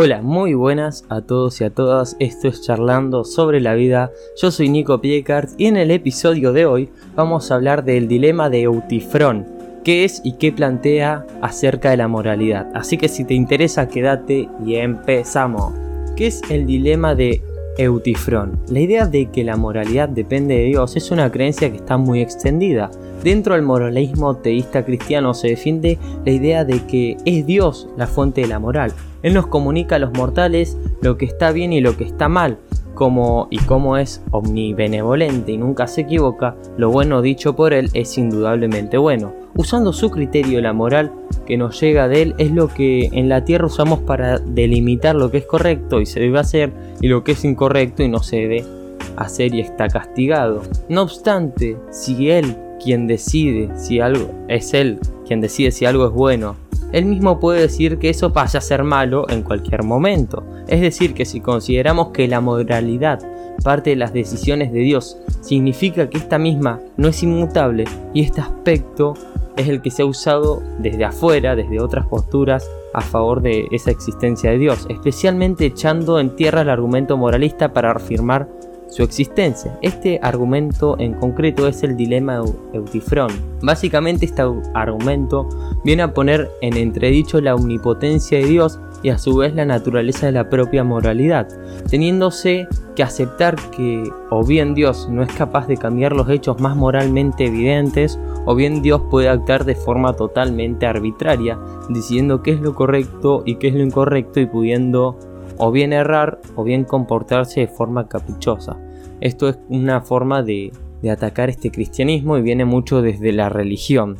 Hola, muy buenas a todos y a todas. Esto es Charlando sobre la vida. Yo soy Nico Piecart y en el episodio de hoy vamos a hablar del dilema de Eutifrón, qué es y qué plantea acerca de la moralidad. Así que si te interesa, quédate y empezamos. ¿Qué es el dilema de Eutifrón? La idea de que la moralidad depende de Dios es una creencia que está muy extendida. Dentro del moralismo teísta cristiano se defiende la idea de que es Dios la fuente de la moral. Él nos comunica a los mortales lo que está bien y lo que está mal, como y como es omnibenevolente y nunca se equivoca, lo bueno dicho por él es indudablemente bueno. Usando su criterio, la moral que nos llega de él es lo que en la tierra usamos para delimitar lo que es correcto y se debe hacer y lo que es incorrecto y no se debe hacer y está castigado. No obstante, si él quien decide si algo es él quien decide si algo es bueno. Él mismo puede decir que eso pasa a ser malo en cualquier momento. Es decir, que si consideramos que la moralidad parte de las decisiones de Dios, significa que esta misma no es inmutable y este aspecto es el que se ha usado desde afuera, desde otras posturas, a favor de esa existencia de Dios, especialmente echando en tierra el argumento moralista para afirmar su existencia. Este argumento en concreto es el dilema Eutifrón. Básicamente este argumento viene a poner en entredicho la omnipotencia de Dios y a su vez la naturaleza de la propia moralidad, teniéndose que aceptar que o bien Dios no es capaz de cambiar los hechos más moralmente evidentes, o bien Dios puede actuar de forma totalmente arbitraria, diciendo qué es lo correcto y qué es lo incorrecto y pudiendo o bien errar o bien comportarse de forma caprichosa. Esto es una forma de, atacar este cristianismo y viene mucho desde la religión.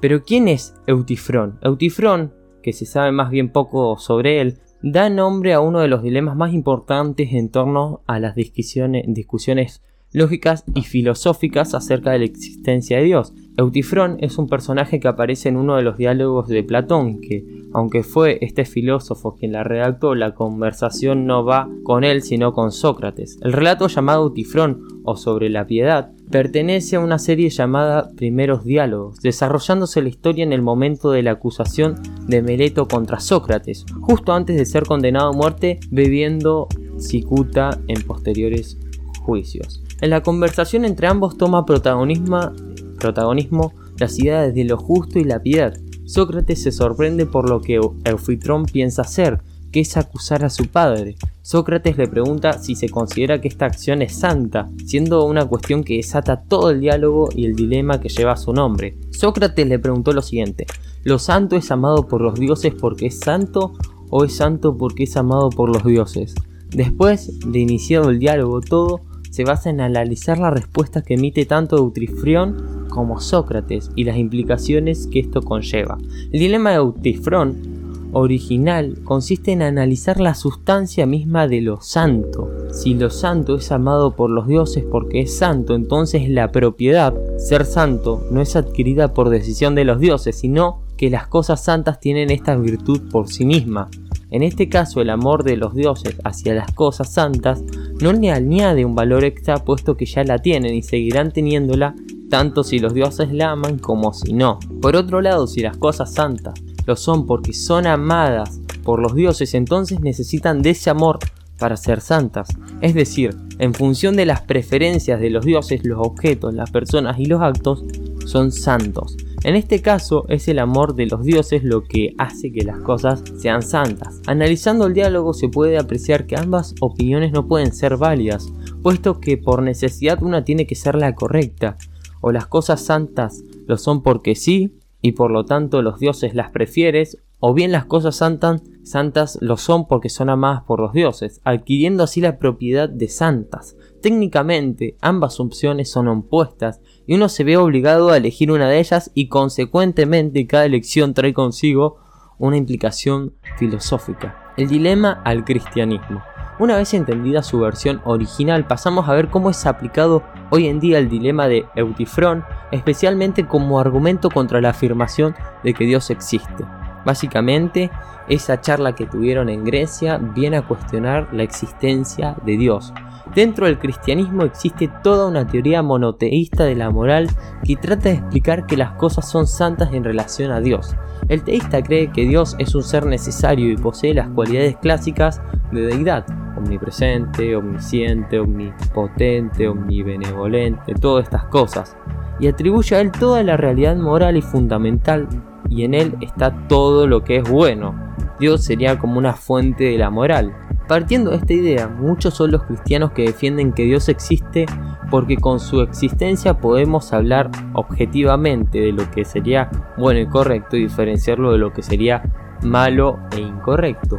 Pero ¿quién es Eutifrón? Eutifrón, que se sabe más bien poco sobre él, da nombre a uno de los dilemas más importantes en torno a las discusiones, lógicas y filosóficas acerca de la existencia de Dios. Eutifrón es un personaje que aparece en uno de los diálogos de Platón, que, aunque fue este filósofo quien la redactó, la conversación no va con él sino con Sócrates. El relato llamado Eutifrón o sobre la piedad pertenece a una serie llamada Primeros Diálogos, desarrollándose la historia en el momento de la acusación de Meleto contra Sócrates, justo antes de ser condenado a muerte bebiendo cicuta en posteriores juicios. En la conversación entre ambos toma protagonismo protagonismo las ideas de lo justo y la piedad. Sócrates se sorprende por lo que Eufitrón piensa hacer, que es acusar a su padre. Sócrates le pregunta si se considera que esta acción es santa, siendo una cuestión que desata todo el diálogo y el dilema que lleva su nombre. Sócrates le preguntó lo siguiente, ¿lo santo es amado por los dioses porque es santo o es santo porque es amado por los dioses? Después de iniciado el diálogo todo, se basa en analizar la respuesta que emite tanto Eutrifrión como Sócrates y las implicaciones que esto conlleva. El dilema de Eutifrón original consiste en analizar la sustancia misma de lo santo. Si lo santo es amado por los dioses porque es santo, entonces la propiedad, ser santo, no es adquirida por decisión de los dioses, sino que las cosas santas tienen esta virtud por sí misma. En este caso, el amor de los dioses hacia las cosas santas no le añade un valor extra puesto que ya la tienen y seguirán teniéndola tanto si los dioses la aman como si no. Por otro lado, si las cosas santas lo son porque son amadas por los dioses, entonces necesitan de ese amor para ser santas. Es decir, en función de las preferencias de los dioses, los objetos, las personas y los actos son santos. En este caso es el amor de los dioses lo que hace que las cosas sean santas. Analizando el diálogo se puede apreciar que ambas opiniones no pueden ser válidas, puesto que por necesidad una tiene que ser la correcta o las cosas santas lo son porque sí y por lo tanto los dioses las prefieres, o bien las cosas santas, santas lo son porque son amadas por los dioses, adquiriendo así la propiedad de santas. Técnicamente ambas opciones son opuestas y uno se ve obligado a elegir una de ellas y consecuentemente cada elección trae consigo una implicación filosófica. El dilema al cristianismo. Una vez entendida su versión original, pasamos a ver cómo es aplicado hoy en día el dilema de Eutifrón, especialmente como argumento contra la afirmación de que Dios existe. Básicamente, esa charla que tuvieron en Grecia viene a cuestionar la existencia de Dios. Dentro del cristianismo existe toda una teoría monoteísta de la moral que trata de explicar que las cosas son santas en relación a Dios. El teísta cree que Dios es un ser necesario y posee las cualidades clásicas de deidad, omnipresente, omnisciente, omnipotente, omnibenevolente, todas estas cosas, y atribuye a él toda la realidad moral y fundamental, y en él está todo lo que es bueno. Dios sería como una fuente de la moral. Partiendo de esta idea, muchos son los cristianos que defienden que Dios existe porque con su existencia podemos hablar objetivamente de lo que sería bueno y correcto y diferenciarlo de lo que sería malo e incorrecto.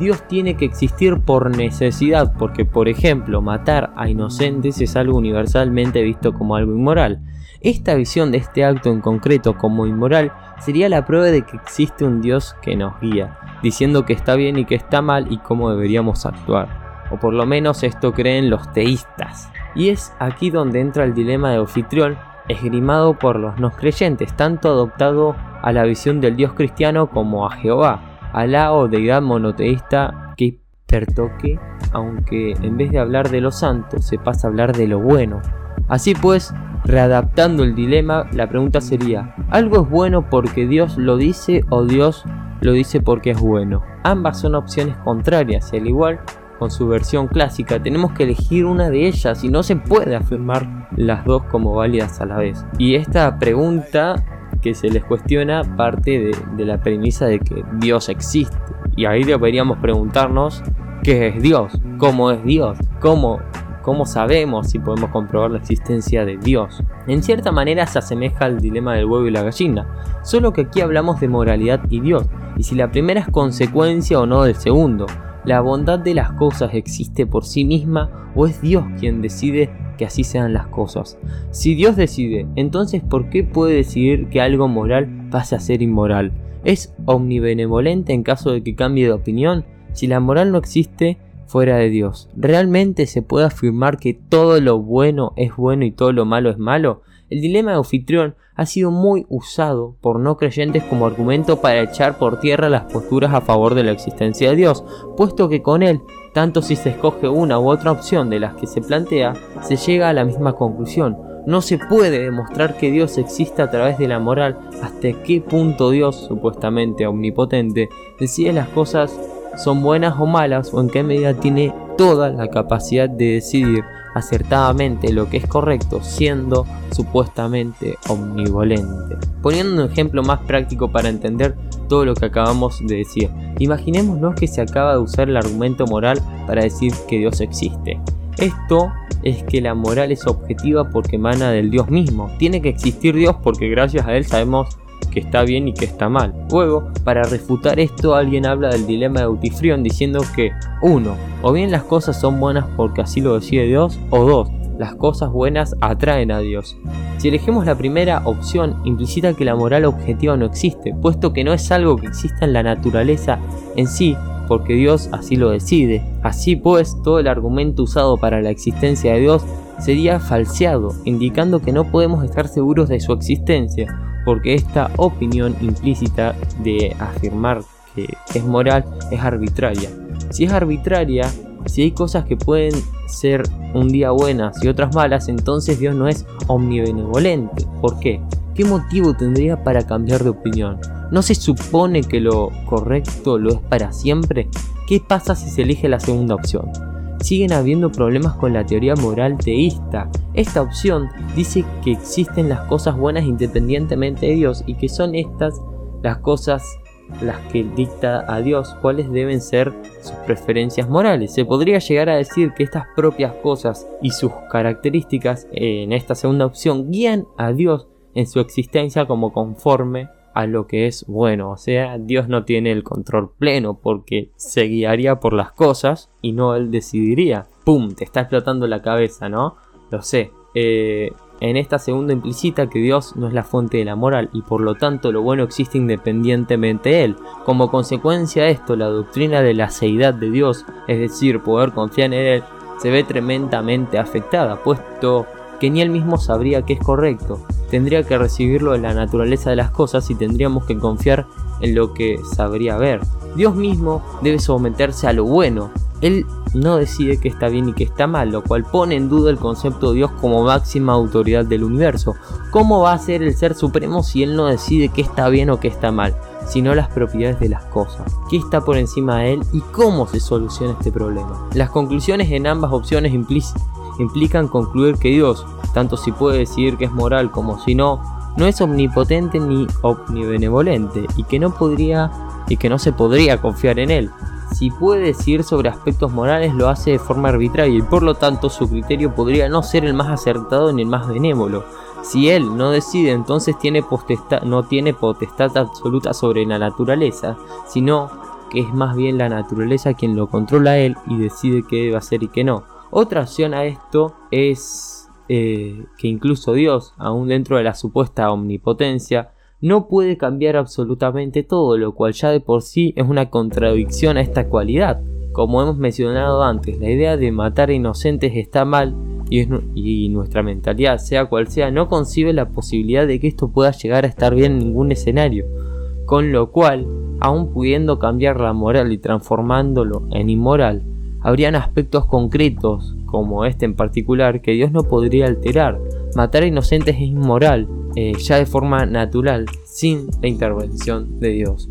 Dios tiene que existir por necesidad, porque por ejemplo matar a inocentes es algo universalmente visto como algo inmoral. Esta visión de este acto en concreto como inmoral sería la prueba de que existe un Dios que nos guía, diciendo que está bien y que está mal y cómo deberíamos actuar. O por lo menos esto creen los teístas. Y es aquí donde entra el dilema de anfitrión, esgrimado por los no creyentes, tanto adoptado a la visión del Dios cristiano como a Jehová, Alá o deidad monoteísta que pertoque, aunque en vez de hablar de lo santo se pasa a hablar de lo bueno. Así pues, readaptando el dilema, la pregunta sería, ¿algo es bueno porque Dios lo dice o Dios lo dice porque es bueno? Ambas son opciones contrarias y al igual con su versión clásica, tenemos que elegir una de ellas y no se puede afirmar las dos como válidas a la vez. Y esta pregunta que se les cuestiona parte de, la premisa de que Dios existe. Y ahí deberíamos preguntarnos qué es Dios, cómo es Dios, cómo, cómo sabemos si podemos comprobar la existencia de Dios. En cierta manera se asemeja al dilema del huevo y la gallina, solo que aquí hablamos de moralidad y Dios, y si la primera es consecuencia o no del segundo. ¿La bondad de las cosas existe por sí misma o es Dios quien decide que así sean las cosas. Si Dios decide, entonces ¿por qué puede decidir que algo moral pase a ser inmoral? ¿Es omnibenevolente en caso de que cambie de opinión? Si la moral no existe fuera de Dios, ¿realmente se puede afirmar que todo lo bueno es bueno y todo lo malo es malo? El dilema de anfitrión ha sido muy usado por no creyentes como argumento para echar por tierra las posturas a favor de la existencia de Dios, puesto que con él, tanto si se escoge una u otra opción de las que se plantea, se llega a la misma conclusión. No se puede demostrar que Dios existe a través de la moral hasta qué punto Dios, supuestamente omnipotente, decide las cosas son buenas o malas o en qué medida tiene toda la capacidad de decidir acertadamente lo que es correcto siendo supuestamente omnivolente. Poniendo un ejemplo más práctico para entender todo lo que acabamos de decir, imaginémonos que se acaba de usar el argumento moral para decir que Dios existe. Esto es que la moral es objetiva porque emana del Dios mismo. Tiene que existir Dios porque gracias a Él sabemos que está bien y que está mal. Luego, para refutar esto, alguien habla del dilema de Eutifrión diciendo que 1. O bien las cosas son buenas porque así lo decide Dios, o 2. Las cosas buenas atraen a Dios. Si elegimos la primera opción, implica que la moral objetiva no existe, puesto que no es algo que exista en la naturaleza en sí, porque Dios así lo decide. Así pues, todo el argumento usado para la existencia de Dios sería falseado, indicando que no podemos estar seguros de su existencia, porque esta opinión implícita de afirmar que es moral es arbitraria. Si es arbitraria, si hay cosas que pueden ser un día buenas y otras malas, entonces Dios no es omnibenevolente. ¿Por qué? ¿Qué motivo tendría para cambiar de opinión? ¿No se supone que lo correcto lo es para siempre? ¿Qué pasa si se elige la segunda opción? Siguen habiendo problemas con la teoría moral teísta. Esta opción dice que existen las cosas buenas independientemente de Dios y que son estas las cosas las que dicta a Dios cuáles deben ser sus preferencias morales. Se podría llegar a decir que estas propias cosas y sus características en esta segunda opción guían a Dios en su existencia como conforme a lo que es bueno. O sea, Dios no tiene el control pleno porque se guiaría por las cosas y no él decidiría. ¡Pum! Te está explotando la cabeza, ¿no? Lo sé. Eh, en esta segunda implícita que Dios no es la fuente de la moral y por lo tanto lo bueno existe independientemente de él. Como consecuencia de esto, la doctrina de la seidad de Dios, es decir, poder confiar en él, se ve tremendamente afectada, puesto que ni él mismo sabría que es correcto. Tendría que recibirlo de la naturaleza de las cosas y tendríamos que confiar en lo que sabría ver. Dios mismo debe someterse a lo bueno. Él no decide qué está bien y qué está mal, lo cual pone en duda el concepto de Dios como máxima autoridad del universo. ¿Cómo va a ser el ser supremo si Él no decide qué está bien o qué está mal, sino las propiedades de las cosas? ¿Qué está por encima de Él y cómo se soluciona este problema? Las conclusiones en ambas opciones implican concluir que Dios, tanto si puede decidir que es moral como si no, no es omnipotente ni omnibenevolente y que no podría y que no se podría confiar en él. Si puede decir sobre aspectos morales lo hace de forma arbitraria y por lo tanto su criterio podría no ser el más acertado ni el más benévolo. Si él no decide entonces tiene no tiene potestad absoluta sobre la naturaleza, sino que es más bien la naturaleza quien lo controla a él y decide qué debe hacer y qué no. Otra opción a esto es eh, que incluso Dios, aún dentro de la supuesta omnipotencia, no puede cambiar absolutamente todo, lo cual ya de por sí es una contradicción a esta cualidad. Como hemos mencionado antes, la idea de matar inocentes está mal y, nuestra mentalidad, sea cual sea, no concibe la posibilidad de que esto pueda llegar a estar bien en ningún escenario. Con lo cual, aun pudiendo cambiar la moral y transformándolo en inmoral, habrían aspectos concretos, como este en particular, que Dios no podría alterar. Matar a inocentes es inmoral, eh, ya de forma natural, sin la intervención de Dios.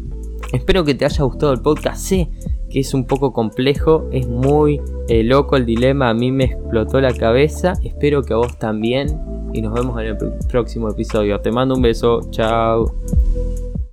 Espero que te haya gustado el podcast. Sé que es un poco complejo, es muy eh, loco el dilema, a mí me explotó la cabeza. Espero que a vos también. Y nos vemos en el próximo episodio. Te mando un beso, chao.